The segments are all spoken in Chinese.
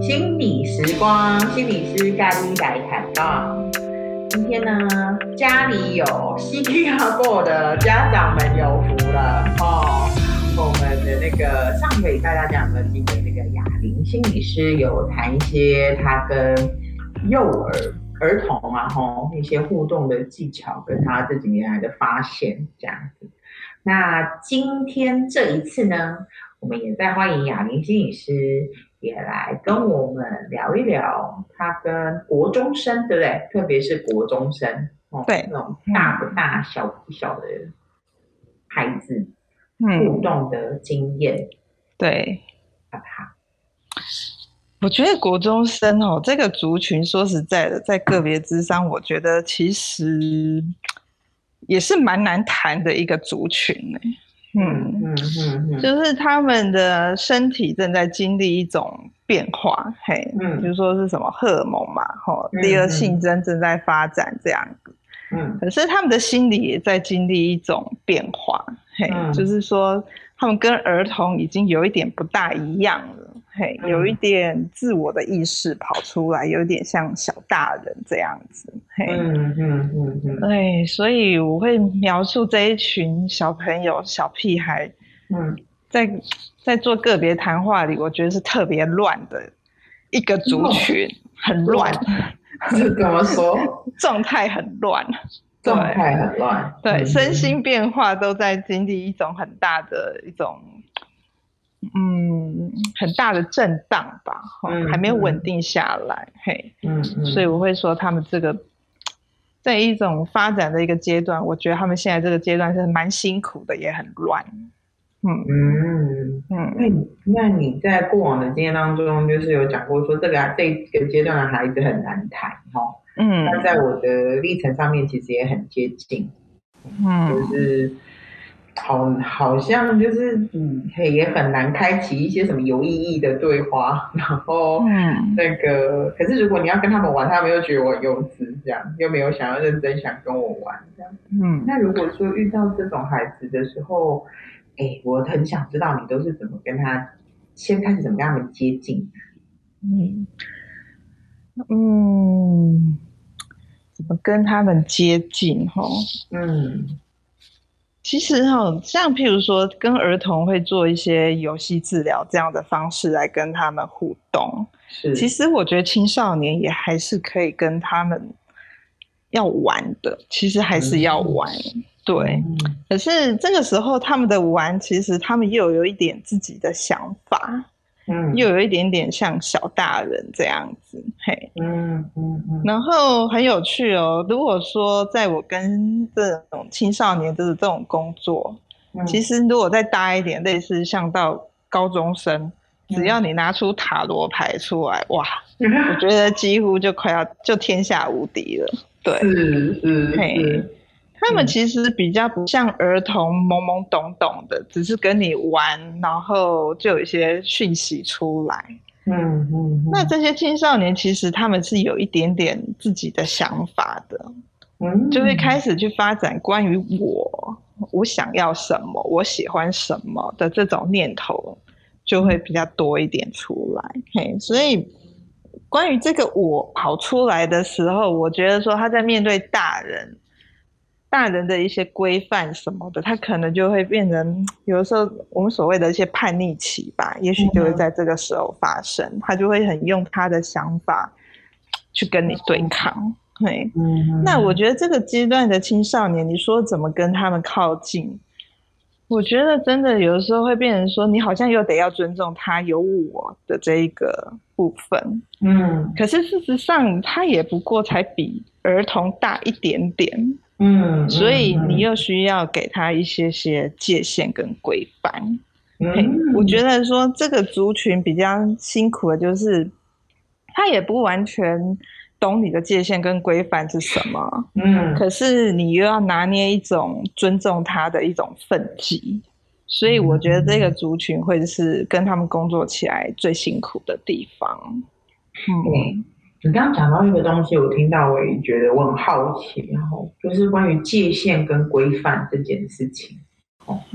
心理时光，心理师咖喱来开杠。今天呢，家里有 CPR 的家长们有福了哦。我们的那个上回大家讲的，今天那个雅玲心理师有谈一些他跟幼儿儿童啊，吼一些互动的技巧，跟他这几年来的发现这样子。那今天这一次呢，我们也在欢迎雅玲心理师。也来跟我们聊一聊他跟国中生，对不对？特别是国中生，哦，对，那种大不大、小不小的孩子互动的经验，嗯、对，好不好？我觉得国中生哦，这个族群，说实在的，在个别之上，我觉得其实也是蛮难谈的一个族群呢。嗯嗯嗯嗯，就是他们的身体正在经历一种变化，嘿，嗯，比如说是什么荷尔蒙嘛，吼，第二性征正在发展这样子，嗯，可是他们的心理也在经历一种变化，嘿，就是说他们跟儿童已经有一点不大一样了。嘿，有一点自我的意识跑出来，有点像小大人这样子。嘿，嗯嗯嗯嗯。对，所以我会描述这一群小朋友、小屁孩，嗯，在在做个别谈话里，我觉得是特别乱的一个族群，很乱。是怎么说？状态很乱，状态很乱。对，身心变化都在经历一种很大的一种。嗯，很大的震荡吧，嗯、还没有稳定下来，嗯、嘿，嗯，嗯，所以我会说他们这个在一种发展的一个阶段，我觉得他们现在这个阶段是蛮辛苦的，也很乱，嗯嗯。嗯。那你那你在过往的经验当中，就是有讲过说这个这个阶段的孩子很难谈，哈，嗯，那在我的历程上面其实也很接近，嗯，就是。好，好像就是嗯，也很难开启一些什么有意义的对话，然后嗯，那个，可是如果你要跟他们玩，他们又觉得我幼稚，这样又没有想要认真想跟我玩，这样，嗯，那如果说遇到这种孩子的时候，哎，我很想知道你都是怎么跟他先开始怎么跟他们接近，嗯。嗯，怎么跟他们接近哈，嗯。其实哈，像譬如说，跟儿童会做一些游戏治疗这样的方式来跟他们互动。是，其实我觉得青少年也还是可以跟他们要玩的，其实还是要玩。嗯、对、嗯，可是这个时候他们的玩，其实他们又有一点自己的想法。嗯，又有一点点像小大人这样子，嘿，嗯嗯嗯，然后很有趣哦。如果说在我跟这种青少年的这种工作，嗯，其实如果再大一点，类似像到高中生，只要你拿出塔罗牌出来，哇，我觉得几乎就快要就天下无敌了，对，是是，嘿。他们其实比较不像儿童懵懵懂懂的，只是跟你玩，然后就有一些讯息出来。嗯嗯。那这些青少年其实他们是有一点点自己的想法的，嗯，就会开始去发展关于我，我想要什么，我喜欢什么的这种念头，就会比较多一点出来。嘿，所以关于这个我跑出来的时候，我觉得说他在面对大人。大人的一些规范什么的，他可能就会变成有的时候我们所谓的一些叛逆期吧，也许就会在这个时候发生，嗯、他就会很用他的想法去跟你对抗。对，嗯，那我觉得这个阶段的青少年，你说怎么跟他们靠近？我觉得真的有的时候会变成说，你好像又得要尊重他有我的这一个部分，嗯，可是事实上他也不过才比儿童大一点点。嗯，所以你又需要给他一些些界限跟规范。嗯，我觉得说这个族群比较辛苦的就是，他也不完全懂你的界限跟规范是什么。嗯，可是你又要拿捏一种尊重他的一种分际，所以我觉得这个族群会是跟他们工作起来最辛苦的地方。嗯。你刚刚讲到一个东西，我听到我也觉得我很好奇，然后就是关于界限跟规范这件事情。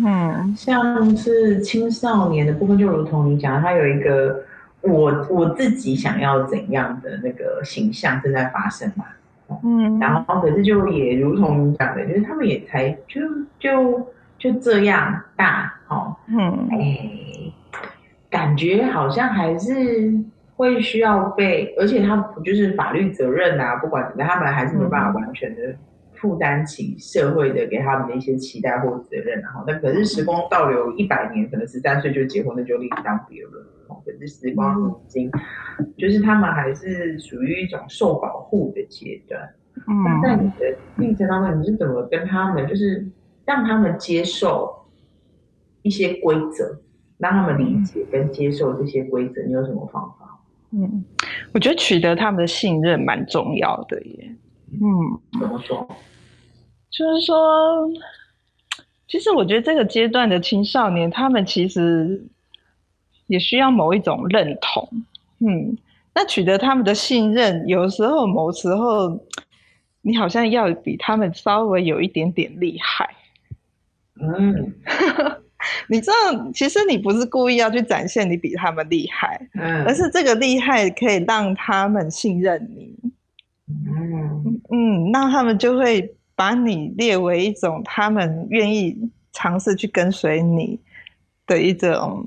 嗯，像是青少年的部分，就如同你讲，他有一个我我自己想要怎样的那个形象正在发生嘛。嗯，然后可是就也如同你讲的，就是他们也才就就就这样大，哦，嗯，哎，感觉好像还是会需要被，而且他不就是法律责任啊，不管怎么样，他们还是没办法完全的负担起社会的给他们的一些期待或责任，然后那可是时光倒流一百年，可能十三岁就结婚，那就另当别论。可是时光已经，就是他们还是属于一种受保护的阶段。嗯，那在你的历程当中，你是怎么跟他们，就是让他们接受一些规则，让他们理解跟接受这些规则？你有什么方法？嗯，我觉得取得他们的信任蛮重要的耶。嗯，怎么说？就是说，其实我觉得这个阶段的青少年，他们其实也需要某一种认同。嗯，那取得他们的信任，有时候、某时候。你好像要比他们稍微有一点点厉害，嗯，你知道，其实你不是故意要去展现你比他们厉害，嗯，而是这个厉害可以让他们信任你，嗯。嗯，那他们就会把你列为一种他们愿意尝试去跟随你的一种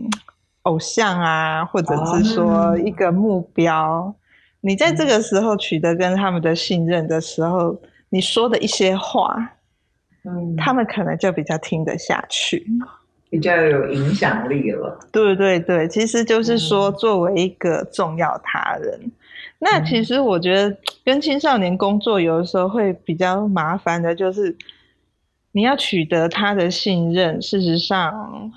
偶像啊，或者是说一个目标。你在这个时候取得跟他们的信任的时候，你说的一些话，嗯，他们可能就比较听得下去，比较有影响力了。对对对，其实就是说，作为一个重要他人，嗯，那其实我觉得跟青少年工作有的时候会比较麻烦的，就是你要取得他的信任，事实上，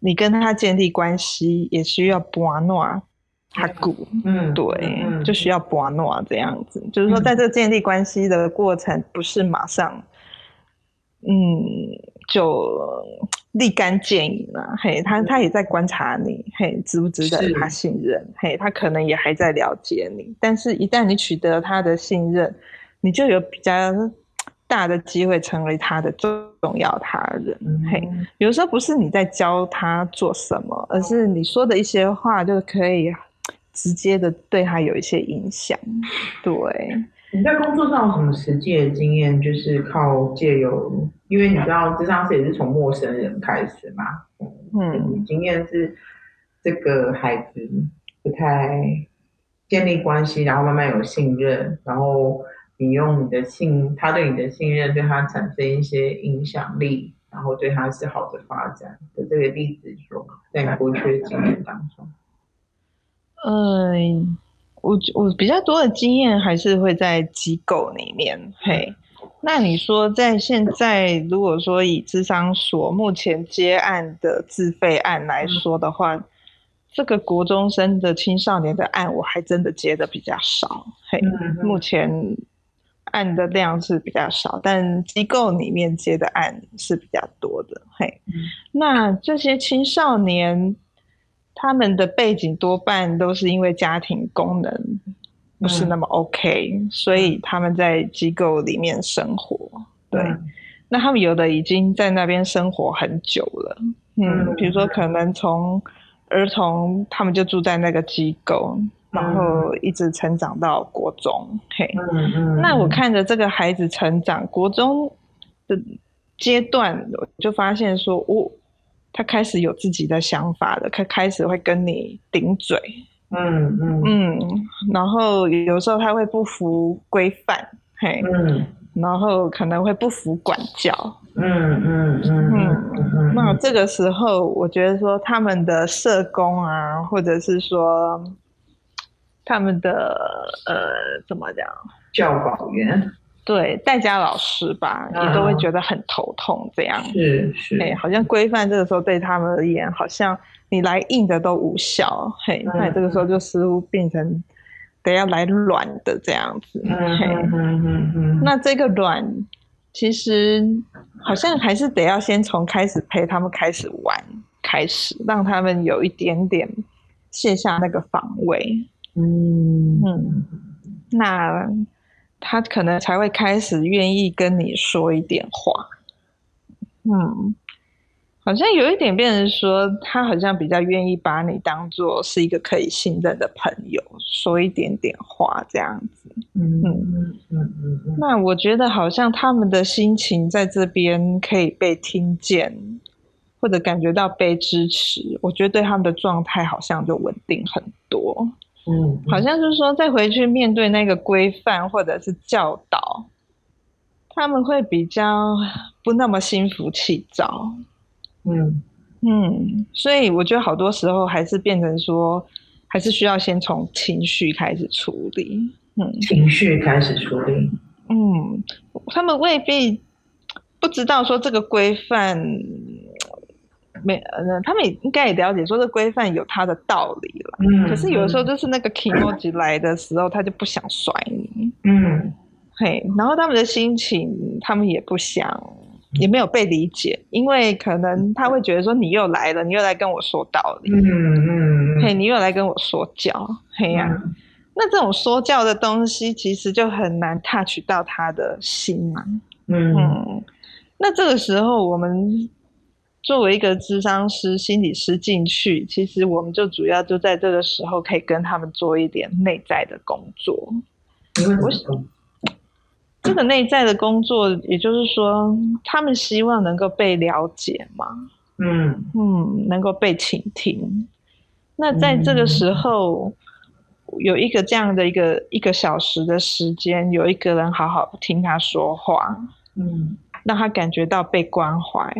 你跟他建立关系也需要拨诺。他鼓，嗯，对，嗯、就需要博诺这样子，嗯、就是说，在这个建立关系的过程，不是马上，嗯，就立竿见影了。嘿，他他也在观察你，嘿，值不值得他信任？嘿，他可能也还在了解你，但是一旦你取得他的信任，你就有比较大的机会成为他的重要他人。嗯、嘿，有时候不是你在教他做什么，而是你说的一些话就可以。直接的对他有一些影响。对，你在工作上有什么实际的经验？就是靠借由，因为你知道，智商师也是从陌生人开始嘛。嗯，你经验是这个孩子不太建立关系，然后慢慢有信任，然后你用你的信，他对你的信任对他产生一些影响力，然后对他是好的发展的这个例子，说在你过去的经验当中。嗯，我我比较多的经验还是会在机构里面。嘿，那你说在现在，如果说以智商所目前接案的自费案来说的话，嗯、这个国中生的青少年的案，我还真的接的比较少。嘿，嗯、目前案的量是比较少，但机构里面接的案是比较多的。嘿，嗯、那这些青少年。他们的背景多半都是因为家庭功能不是那么 OK，嗯，所以他们在机构里面生活。对，嗯，那他们有的已经在那边生活很久了。嗯，比如说可能从儿童，他们就住在那个机构，然后一直成长到国中。嘿，嗯嗯，那我看着这个孩子成长，国中的阶段，我就发现说，我。他开始有自己的想法了，他开始会跟你顶嘴，嗯嗯。嗯，然后有时候他会不服规范，嘿，嗯，然后可能会不服管教，嗯嗯嗯嗯，那这个时候我觉得说他们的社工啊，或者是说他们的呃怎么讲，教保员。对，代家老师吧，也都会觉得很头痛，这样是是，哎，好像规范这个时候对他们而言，好像你来硬的都无效，嘿，那你这个时候就似乎变成得要来软的这样子，嘿，那这个软其实好像还是得要先从开始陪他们开始玩开始，让他们有一点点卸下那个防卫，嗯。嗯。那他可能才会开始愿意跟你说一点话。嗯。好像有一点变成说，他好像比较愿意把你当做是一个可以信任的朋友，说一点点话这样子。嗯嗯嗯嗯。那我觉得好像他们的心情在这边可以被听见，或者感觉到被支持，我觉得对他们的状态好像就稳定很多。嗯，好像就是说再回去面对那个规范或者是教导，他们会比较不那么心浮气躁。嗯嗯，所以我觉得好多时候还是变成说，还是需要先从情绪开始处理。嗯，情绪开始处理。嗯，他们未必不知道说这个规范没呃，他们也应该也了解说这个规范有它的道理了。嗯，可是有的时候就是那个 kimoji 来的时候，他就不想甩你。嗯，嘿，然后他们的心情，他们也不想。也没有被理解，因为可能他会觉得说，你又来了，你又来跟我说道理，嗯嗯，嘿，你又来跟我说教，嘿呀、啊，嗯、那这种说教的东西其实就很难 touch 到他的心嘛，嗯，嗯，那这个时候我们作为一个智商师、心理师进去，其实我们就主要就在这个时候可以跟他们做一点内在的工作，我。这个内在的工作，也就是说，他们希望能够被了解嘛，嗯嗯，能够被倾听。那在这个时候，嗯、有一个这样的一个一个小时的时间，有一个人好好听他说话，嗯，让他感觉到被关怀，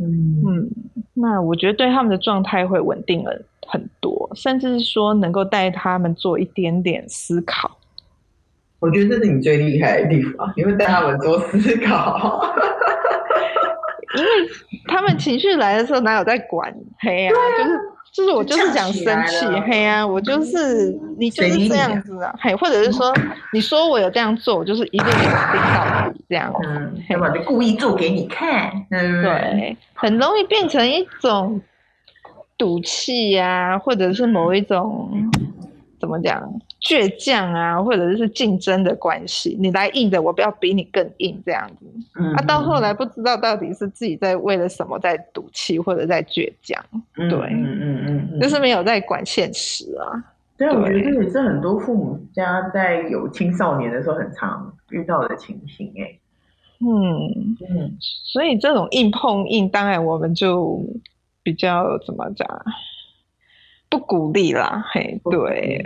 嗯嗯，那我觉得对他们的状态会稳定了很多，甚至是说能够带他们做一点点思考。我觉得这是你最厉害的地方，你会带他们做思考。因为他们情绪来的时候，哪有在管？嘿呀、啊，啊、就是就是我就是想生气，嘿呀、啊，我就是你就是这样子啊，嘿，或者是说你说我有这样做，我就是一定有听到底这样子，嗯，要不然就故意做给你看，嗯，对，很容易变成一种赌气呀，或者是某一种。怎么讲？倔强啊，或者是竞争的关系，你来硬的，我不要比你更硬，这样子。嗯，啊，到后来不知道到底是自己在为了什么在赌气，或者在倔强。对，嗯嗯嗯嗯，就是没有在管现实啊。对，我觉得这也是很多父母家在有青少年的时候很常遇到的情形，哎。嗯嗯，所以这种硬碰硬，当然我们就比较怎么讲？不鼓励啦，嘿，对，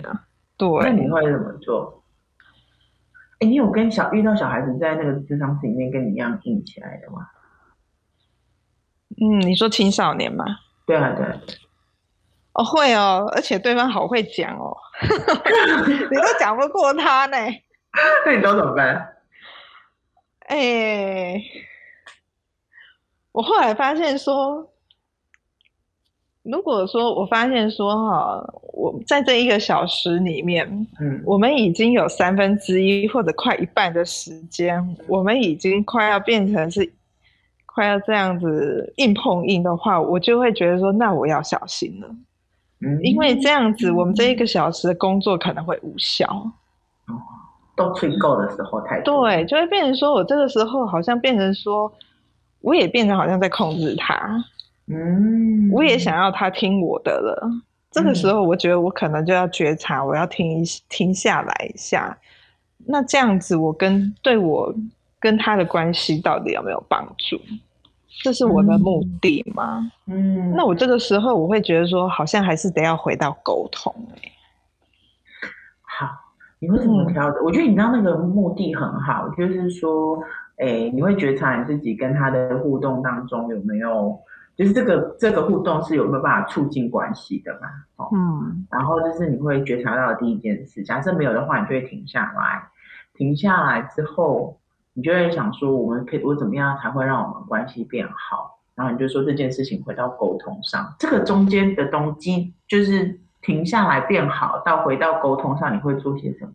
对。那你会怎么做？哎，你有跟小遇到小孩子在那个智商室里面跟你一样硬起来的吗？嗯，你说青少年吗？对啊，对啊。哦，会哦，而且对方好会讲哦，你都讲不过他呢。那你都怎么办？哎，我后来发现说。如果说我发现说哈，我在这一个小时里面，嗯，我们已经有三分之一或者快一半的时间，我们已经快要变成是快要这样子硬碰硬的话，我就会觉得说，那我要小心了，嗯，因为这样子我们这一个小时的工作可能会无效，哦，都吹够的时候太对，就会变成说我这个时候好像变成说，我也变成好像在控制他。嗯，我也想要他听我的了。嗯、这个时候，我觉得我可能就要觉察，我要停一停下来一下。那这样子，我跟对我跟他的关系到底有没有帮助？这是我的目的吗？嗯，那我这个时候，我会觉得说，好像还是得要回到沟通、欸。好，你会怎么调整？嗯、我觉得你知道那个目的很好，就是说，哎、欸，你会觉察你自己跟他的互动当中有没有。就是这个这个互动是有没有办法促进关系的嘛？哦，嗯，然后就是你会觉察到的第一件事，假设没有的话，你就会停下来，停下来之后，你就会想说，我们可以我怎么样才会让我们关系变好？然后你就说这件事情回到沟通上，这个中间的动机就是停下来变好，到回到沟通上，你会做些什么？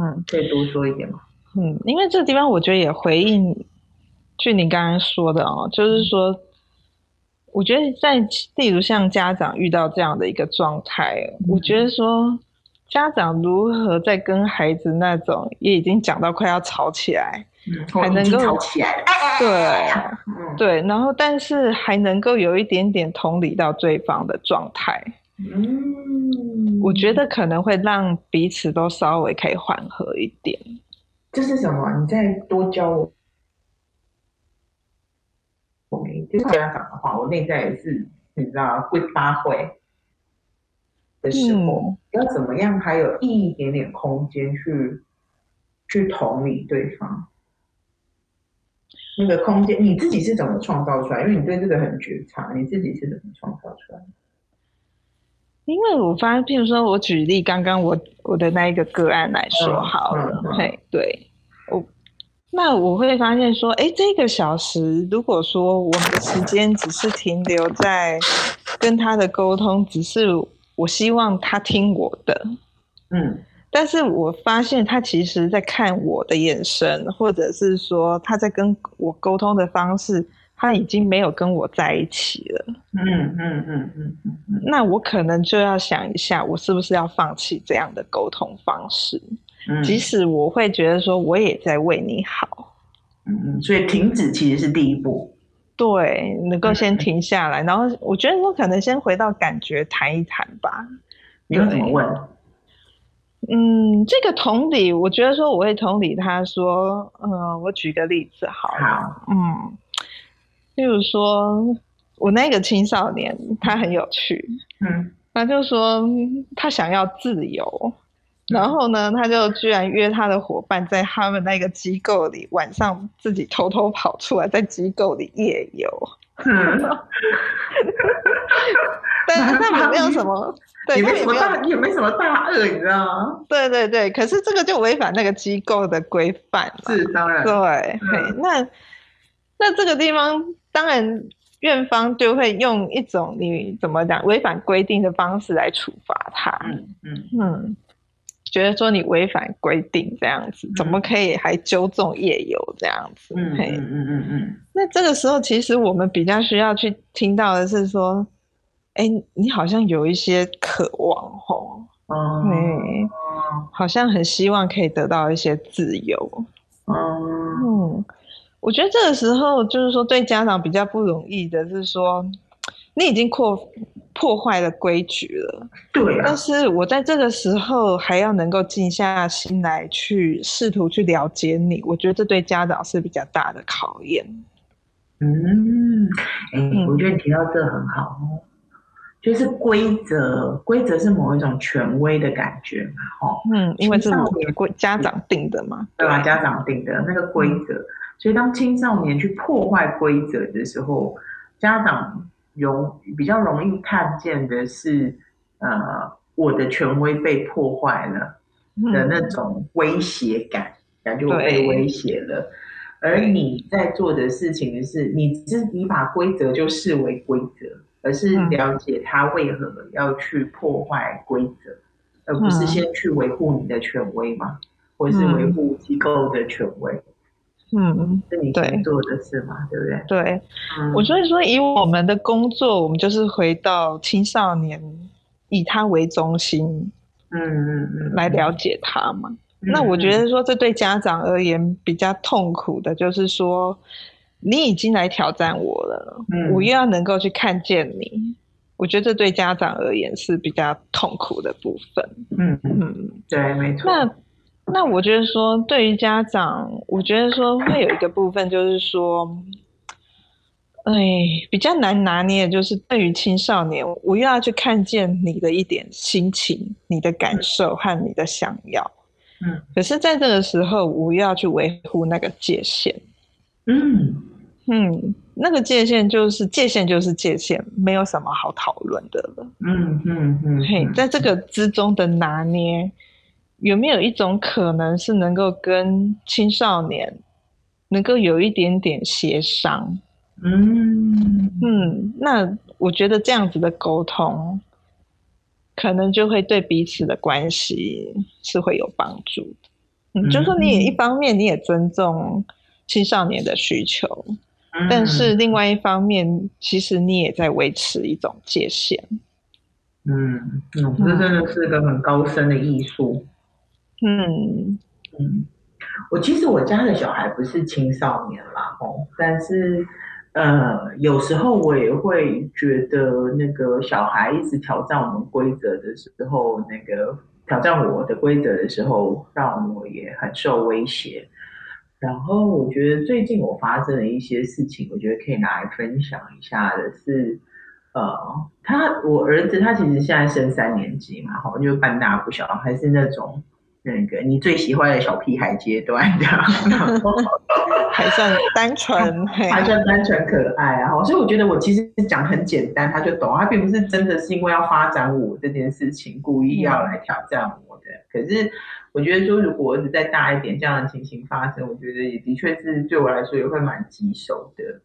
嗯，可以多说一点吗？嗯，因为这个地方我觉得也回应，就你刚刚说的哦，就是说。我觉得在，例如像家长遇到这样的一个状态，我觉得说家长如何在跟孩子那种也已经讲到快要吵起来，嗯、还能够吵起来，对，嗯、对，然后但是还能够有一点点同理到对方的状态，嗯，我觉得可能会让彼此都稍微可以缓和一点。这是什么？你再多教我。我没，就是家长的话，我内在也是，你知道，会发挥。的时候，嗯、要怎么样？还有一点点空间去去同理对方。那个空间，你自己是怎么创造出来？因为你对这个很觉察，你自己是怎么创造出来的？因为我发现，譬如说我举例，刚刚我我的那一个个案来说好了，嗯嗯、嘿，对，我那我会发现说，哎，这个小时，如果说我们的时间只是停留在跟他的沟通，只是。我希望他听我的，嗯，但是我发现他其实在看我的眼神，或者是说他在跟我沟通的方式，他已经没有跟我在一起了，嗯嗯嗯嗯嗯，那我可能就要想一下，我是不是要放弃这样的沟通方式？嗯，即使我会觉得说我也在为你好，嗯嗯，所以停止其实是第一步。对，能够先停下来，嗯、然后我觉得我可能先回到感觉谈一谈吧。你会怎么问？嗯，这个同理，我觉得说我会同理他说，嗯、呃，我举个例子好了，好嗯，例如说我那个青少年，他很有趣，嗯，他就说他想要自由。然后呢，他就居然约他的伙伴在他们那个机构里晚上自己偷偷跑出来，在机构里夜游。嗯，但是他们没有什么，对，也没什么大，也没什么大恶，你知道吗？对对对，可是这个就违反那个机构的规范。是当然，对，嗯、那那这个地方当然院方就会用一种你怎么讲违反规定的方式来处罚他。嗯嗯嗯。嗯觉得说你违反规定这样子，怎么可以还揪这种夜游这样子？嗯嗯嗯嗯嗯。那这个时候，其实我们比较需要去听到的是说，哎，你好像有一些渴望吼，哦，嗯，好像很希望可以得到一些自由。嗯，我觉得这个时候就是说，对家长比较不容易的是说，你已经扩。破坏了规矩了，对啊。但是我在这个时候还要能够静下心来去试图去了解你，我觉得这对家长是比较大的考验。嗯，哎、欸，我觉得你提到这个很好哦，就是规则，规则是某一种权威的感觉嘛，哈，嗯，因为是规家长定的嘛，对吧？家长定的那个规则，嗯、所以当青少年去破坏规则的时候，家长。容比较容易看见的是，呃，我的权威被破坏了的那种威胁感，感觉我被威胁了。而你在做的事情是，你只你把规则就视为规则，而是了解他为何要去破坏规则，嗯、而不是先去维护你的权威嘛，或是维护机构的权威。嗯，是你在做的事嘛，对，对不对？对，嗯、我所以说，以我们的工作，我们就是回到青少年，以他为中心，嗯嗯嗯，来了解他嘛。嗯嗯、那我觉得说，这对家长而言比较痛苦的，就是说，你已经来挑战我了，嗯、我又要能够去看见你，我觉得这对家长而言是比较痛苦的部分。嗯嗯，嗯对，没错。那那我觉得说，对于家长，我觉得说会有一个部分，就是说，哎，比较难拿捏，就是对于青少年，我又要去看见你的一点心情、你的感受和你的想要，嗯，可是在这个时候，我又要去维护那个界限，嗯嗯，那个界限就是界限就是界限，没有什么好讨论的了，嗯嗯嗯，嘿，在这个之中的拿捏。有没有一种可能是能够跟青少年能够有一点点协商？嗯嗯，那我觉得这样子的沟通，可能就会对彼此的关系是会有帮助的。嗯，就是说你也一方面你也尊重青少年的需求，嗯，但是另外一方面，其实你也在维持一种界限。嗯，这真的是个很高深的艺术。嗯嗯，我其实我家的小孩不是青少年啦，哦，但是呃，有时候我也会觉得那个小孩一直挑战我们规则的时候，那个挑战我的规则的时候，让我也很受威胁。然后我觉得最近我发生的一些事情，我觉得可以拿来分享一下的是。呃，他我儿子他其实现在升三年级嘛，好，就半大不小，还是那种那个你最喜欢的小屁孩阶段的，还算单纯，还算单纯可爱啊。所以我觉得我其实讲很简单，他就懂，他并不是真的是因为要发展我这件事情，故意要来挑战我的。嗯、可是我觉得说，如果儿子再大一点，这样的情形发生，我觉得也的确是对我来说也会蛮棘手的。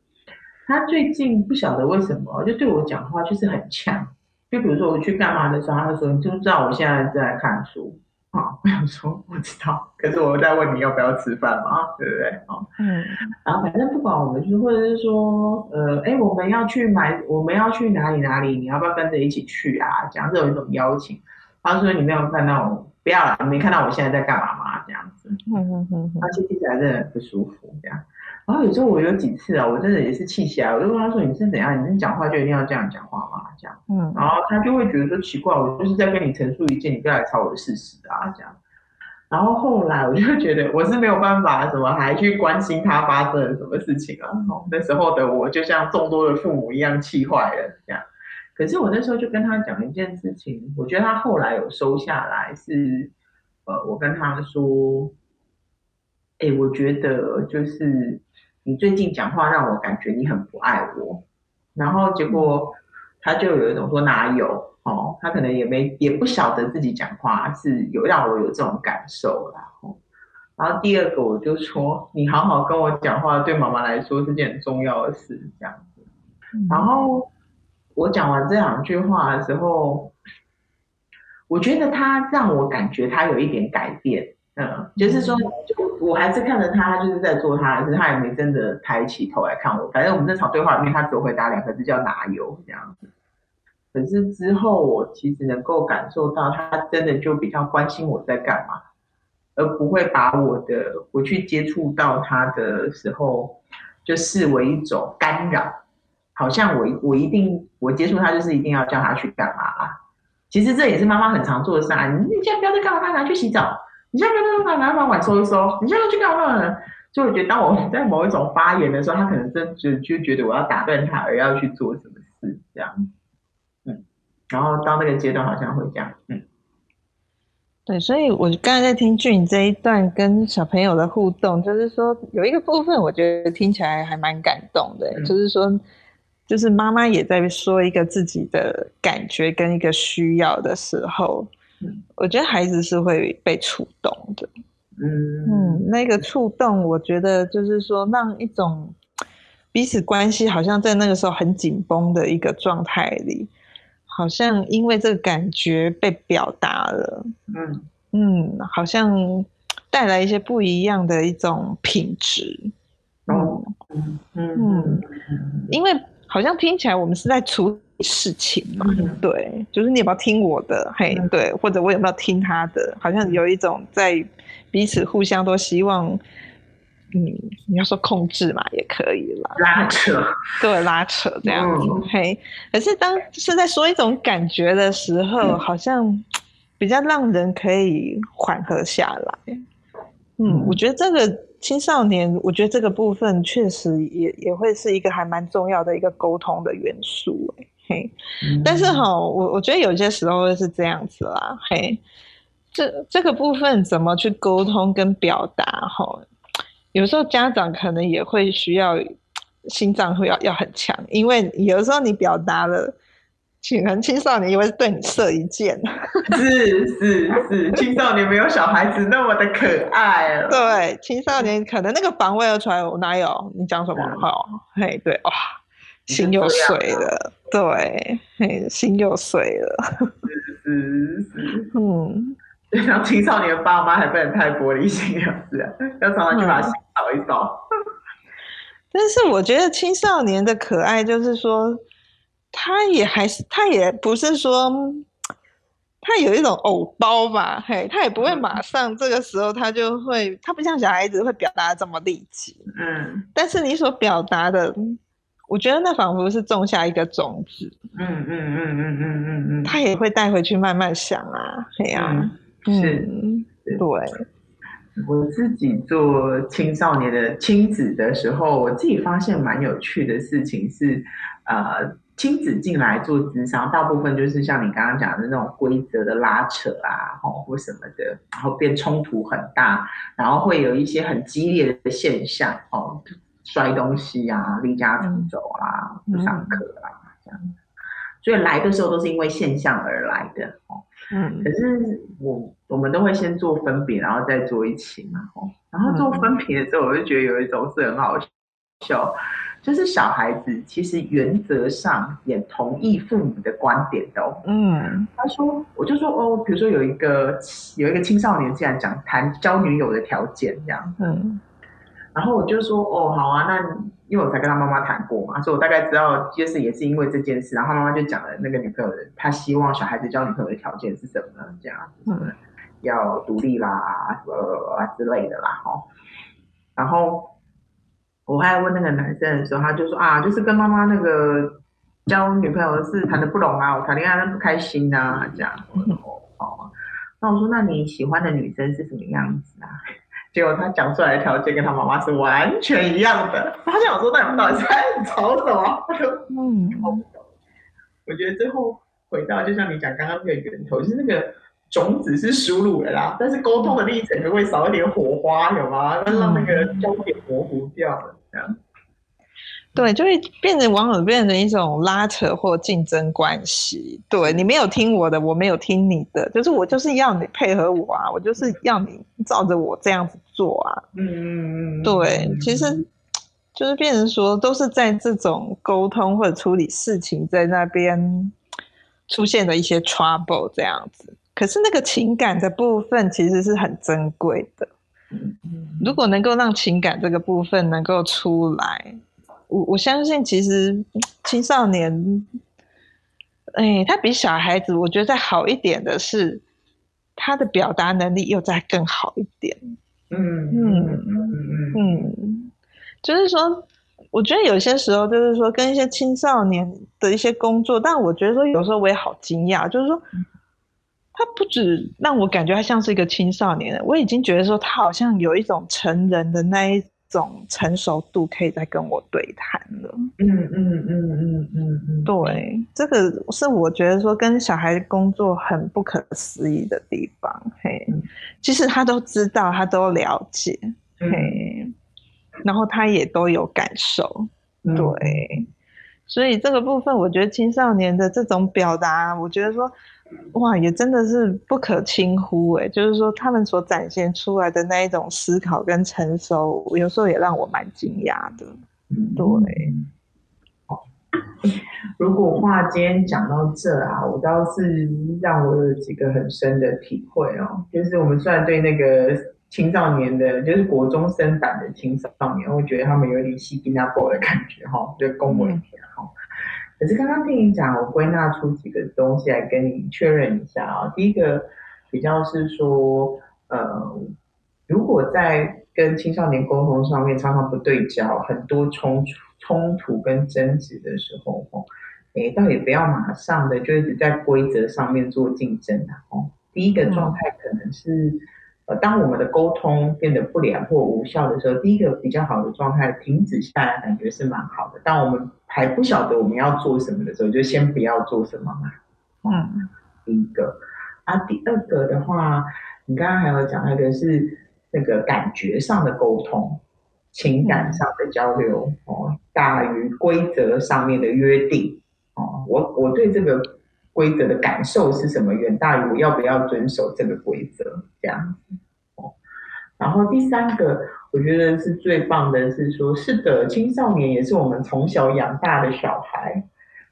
他最近不晓得为什么，就对我讲话就是很呛。就比如说我去干嘛的时候，他就说：“你知不知道我现在在看书？”啊，我想说我知道，可是我在问你要不要吃饭嘛，对不对？啊，嗯。然后反正不管我们，就是或者是说，呃，哎，我们要去买，我们要去哪里哪里，你要不要跟着一起去啊？这样子有一种邀请。他说：“你没有看到我，不要了，你没看到我现在在干嘛吗？”这样子，嗯嗯嗯，而且听起来真的很不舒服，这样。然后有时候我有几次啊，我真的也是气起来，我就问他说：“你是怎样？你是讲话就一定要这样讲话吗？”这样，嗯，然后他就会觉得说奇怪，我就是在跟你陈述一件你不要来吵我的事实啊，这样。然后后来我就觉得我是没有办法，什么还去关心他发生了什么事情啊？那时候的我就像众多的父母一样气坏了，这样。可是我那时候就跟他讲一件事情，我觉得他后来有收下来是，是呃，我跟他说。哎，我觉得就是你最近讲话让我感觉你很不爱我，然后结果他就有一种说哪有哦，他可能也没也不晓得自己讲话是有让我有这种感受啦。哦，然后第二个我就说你好好跟我讲话，对妈妈来说是件很重要的事，这样子。然后我讲完这两句话的时候，我觉得他让我感觉他有一点改变。嗯，就是说，就我还是看着他，他就是在做他的事，他也没真的抬起头来看我。反正我们这场对话里面，他只有回答两个字叫“哪有”这样子。可是之后，我其实能够感受到，他真的就比较关心我在干嘛，而不会把我的我去接触到他的时候，就视为一种干扰，好像我我一定我接触他就是一定要叫他去干嘛啊。其实这也是妈妈很常做的事啊，你你现在不要再干嘛，拿去洗澡。你现在跟他说，拿把碗收一收。你现在去干嘛呢？就我觉得，当我在某一种发言的时候，他可能真就就觉得我要打断他，而要去做什么事，这样。嗯，然后到那个阶段，好像会这样。嗯，对，所以我刚才在听俊这一段跟小朋友的互动，就是说有一个部分，我觉得听起来还蛮感动的，嗯、就是说，就是妈妈也在说一个自己的感觉跟一个需要的时候。我觉得孩子是会被触动的，嗯。嗯，那个触动，我觉得就是说，让一种彼此关系好像在那个时候很紧绷的一个状态里，好像因为这个感觉被表达了，嗯。嗯，好像带来一些不一样的一种品质，嗯嗯。嗯，因为好像听起来我们是在处。事情嘛，对，就是你有没有听我的，嘿，对，或者我有没有听他的，好像有一种在彼此互相都希望，嗯，你要说控制嘛，也可以啦，拉扯，对，拉扯这样子，嗯、嘿，可是当是在说一种感觉的时候，嗯、好像比较让人可以缓和下来，嗯，嗯。我觉得这个青少年，我觉得这个部分确实也也会是一个还蛮重要的一个沟通的元素，嘿，但是哈，我我觉得有些时候是这样子啦，嘿，这这个部分怎么去沟通跟表达哈？有时候家长可能也会需要心脏会要要很强，因为有时候你表达了，可能青少年也会对你射一箭，是是是，青少年没有小孩子那么的可爱了，对，青少年可能那个防卫要出来，我哪有？你讲什么？好、嗯，嘿，对，哇。心又碎了，对，嘿，心又碎了，是是是，嗯，就像青少年爸妈还不能太玻璃心，这样子，要常常去把心扫一扫。但是我觉得青少年的可爱，就是说，他也还是，他也不是说他有一种偶包吧，嘿，他也不会马上这个时候他就会，他不像小孩子会表达这么立即，嗯，但是你所表达的，我觉得那仿佛是种下一个种子，嗯嗯嗯嗯嗯嗯嗯，他也会带回去慢慢想啊，对呀，是，对，我自己做青少年的亲子的时候，我自己发现蛮有趣的事情是，呃。亲子进来做咨商，大部分就是像你刚刚讲的那种规则的拉扯啊，或什么的，然后变冲突很大，然后会有一些很激烈的现象，哦，摔东西啊，离家出走啊，不上课啊，这样。所以来的时候都是因为现象而来的，哦，嗯。可是我我们都会先做分别，然后再做一起嘛，哦。然后做分别的时候，我就觉得有一种是很好笑。就是小孩子其实原则上也同意父母的观点的哦。嗯，他说，我就说哦，比如说有一个有一个青少年竟然讲谈交女友的条件这样，嗯，然后我就说哦，好啊，那因为我才跟他妈妈谈过嘛，所以我大概知道，就是也是因为这件事，然后妈妈就讲了那个女朋友的，他希望小孩子交女朋友的条件是什么呢？这样，嗯，要独立啦，呃之类的啦，哈，然后。我还问那个男生的时候，他就说啊，就是跟妈妈那个交女朋友的事谈的不拢啊，我谈恋爱不开心啊，这样。哦，那我说，那你喜欢的女生是什么样子啊？结果他讲出来的条件跟他妈妈是完全一样的。他想说，那你们到底在吵什么？他说，嗯，我觉得最后回到，就像你讲刚刚那个源头，就是那个。种子是输入的啦，但是沟通的历程就会少一点火花，有吗？让那个焦点模糊掉了，这样。对，就会变成往往变成一种拉扯或竞争关系。对，你没有听我的，我没有听你的，就是我就是要你配合我啊，我就是要你照着我这样子做啊。嗯嗯嗯。对，其实 就是变成说，都是在这种沟通或者处理事情在那边出现的一些 trouble 这样子。可是那个情感的部分其实是很珍贵的，如果能够让情感这个部分能够出来，我我相信其实青少年，哎，他比小孩子我觉得再好一点的是，他的表达能力又再更好一点。嗯嗯嗯嗯，就是说，我觉得有些时候就是说跟一些青少年的一些工作，但我觉得说有时候我也好惊讶，就是说。他不止让我感觉他像是一个青少年人，我已经觉得说他好像有一种成人的那一种成熟度，可以再跟我对谈了。嗯嗯嗯嗯嗯嗯，对，这个是我觉得说跟小孩工作很不可思议的地方。嘿，其实他都知道，他都了解，嘿，然后他也都有感受，对，所以这个部分，我觉得青少年的这种表达，我觉得说。哇，也真的是不可轻忽哎！就是说，他们所展现出来的那一种思考跟成熟，有时候也让我蛮惊讶的。对，如果话今天讲到这啊，我倒是让我有几个很深的体会哦。就是我们虽然对那个青少年的，就是国中生版的青少年，我觉得他们有点西吉那波的感觉哈，就恭维一下哈。可是刚刚听你讲，我归纳出几个东西来跟你确认一下啊。第一个比较是说，呃，如果在跟青少年沟通上面常常不对焦，很多冲冲突跟争执的时候，哦，诶，倒也不要马上的就一直在规则上面做竞争的哦。第一个状态可能是。呃，当我们的沟通变得不良或无效的时候，第一个比较好的状态，停止下来，感觉是蛮好的。当我们还不晓得我们要做什么的时候，就先不要做什么嘛。嗯，第一个。啊，第二个的话，你刚刚还有讲那个是那个感觉上的沟通，情感上的交流哦，大于规则上面的约定哦。我我对这个。规则的感受是什么？远大于我要不要遵守这个规则，这样哦。然后第三个，我觉得是最棒的，是说，是的，青少年也是我们从小养大的小孩，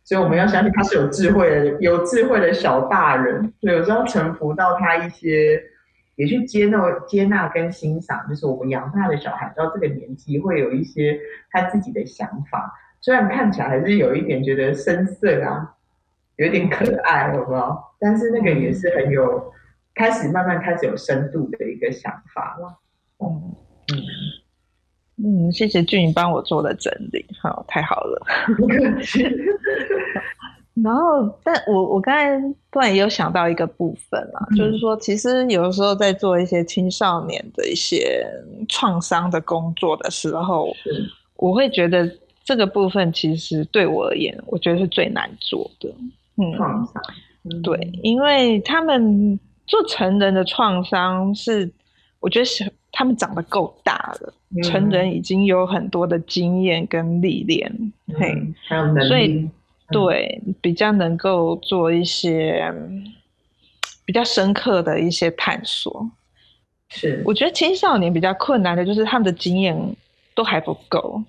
所以我们要相信他是有智慧的，有智慧的小大人。所以有时候臣服到他一些，也去接纳、接纳跟欣赏，就是我们养大的小孩到这个年纪会有一些他自己的想法，虽然看起来还是有一点觉得生涩啊。有点可爱，有没有？但是那个也是很有开始慢慢开始有深度的一个想法了。嗯嗯嗯，谢谢俊帮我做的整理，好，太好了。然后，但我我刚才突然也有想到一个部分啦，嗯、就是说，其实有的时候在做一些青少年的一些创伤的工作的时候，我会觉得这个部分其实对我而言，我觉得是最难做的。嗯，创伤，嗯、对，因为他们做成人的创伤是，我觉得是他们长得够大了，嗯、成人已经有很多的经验跟历练，嗯、嘿，还有能力，所以。对，比较能够做一些比较深刻的一些探索。是，我觉得青少年比较困难的就是他们的经验都还不够，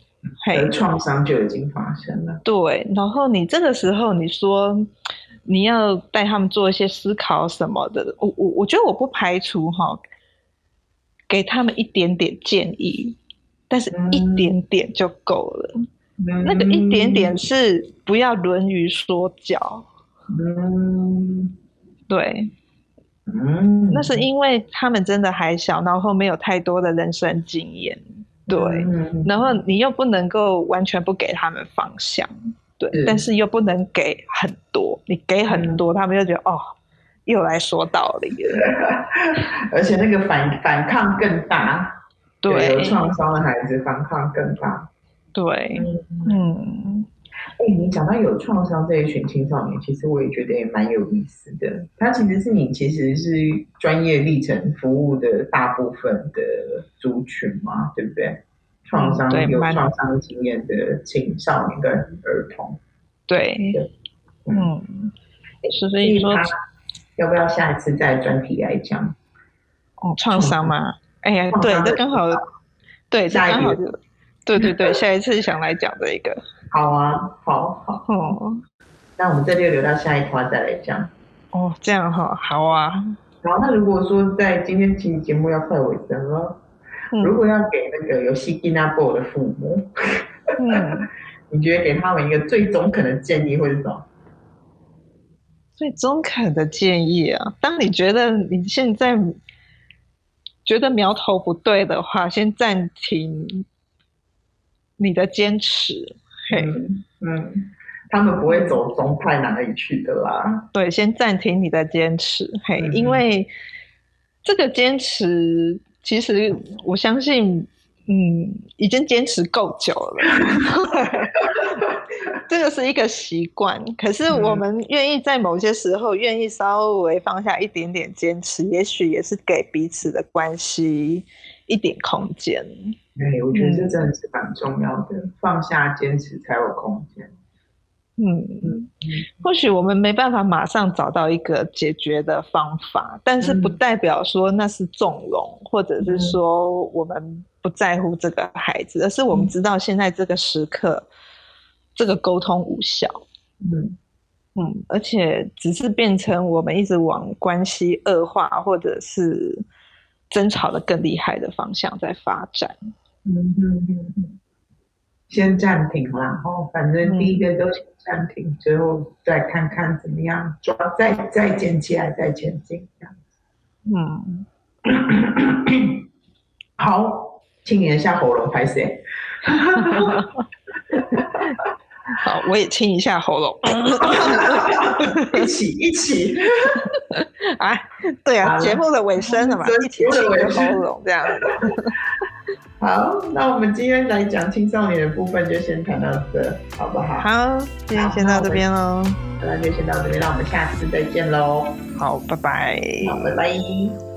还有创伤就已经发生了。对，然后你这个时候你说你要带他们做一些思考什么的，我我我觉得我不排除哈，给他们一点点建议，但是一点点就够了。嗯。那个一点点是不要沦于说教，嗯，对，嗯，那是因为他们真的还小，然后没有太多的人生经验，对，嗯，然后你又不能够完全不给他们方向，对，是。但是又不能给很多，你给很多，嗯，他们又觉得哦，又来说道理了，而且那个反反抗更大，对，有创伤的孩子反抗更大。对，嗯，哎、欸，你讲到有创伤这一群青少年，其实我也觉得也蛮有意思的。他其实是你其实是专业历程服务的大部分的族群嘛，对不对？创伤、嗯、有创伤经验的青少年跟儿童，对，对嗯，所以说要不要下一次再专题来讲？哦，创伤嘛？哎呀，对，这刚好，对，这刚好就。对对对，下一次想来讲这一个。好啊，好好。哦，那我们这就留到下一趴再来讲。哦，这样哈，好啊。然后，那如果说在今天其实节目要快尾声了，嗯、如果要给那个有西吉那波的父母，嗯，你觉得给他们一个最中肯的建议会是什么？最中肯的建议啊，当你觉得你现在觉得苗头不对的话，先暂停。你的坚持，嘿，嗯，他们不会走宗派哪里去的啦。对，先暂停你的坚持，嘿，嗯、因为这个坚持，其实我相信，嗯，已经坚持够久了。这个是一个习惯，可是我们愿意在某些时候愿意稍微放下一点点坚持，也许也是给彼此的关系一点空间。对，我觉得这真的是蛮重要的，嗯、放下坚持才有空间。嗯嗯，或许我们没办法马上找到一个解决的方法，但是不代表说那是纵容，嗯、或者是说我们不在乎这个孩子，而是我们知道现在这个时刻，嗯、这个沟通无效。嗯。嗯，而且只是变成我们一直往关系恶化，或者是争吵的更厉害的方向在发展。嗯嗯嗯，先暂停啦，哦，反正第一个都先暂停，嗯、最后再看看怎么样，抓再再捡起来再前进这样子。嗯，好，清理一下喉咙，拍谢。好，我也清一下喉咙，一 起一起。啊，对啊，节目的尾声了嘛，一起清个喉咙这样子。好，那我们今天来讲青少年的部分就先谈到这，好不好？好，今天先到这边喽。那就先到这边，那我们下次再见喽。好，拜拜。好，拜拜。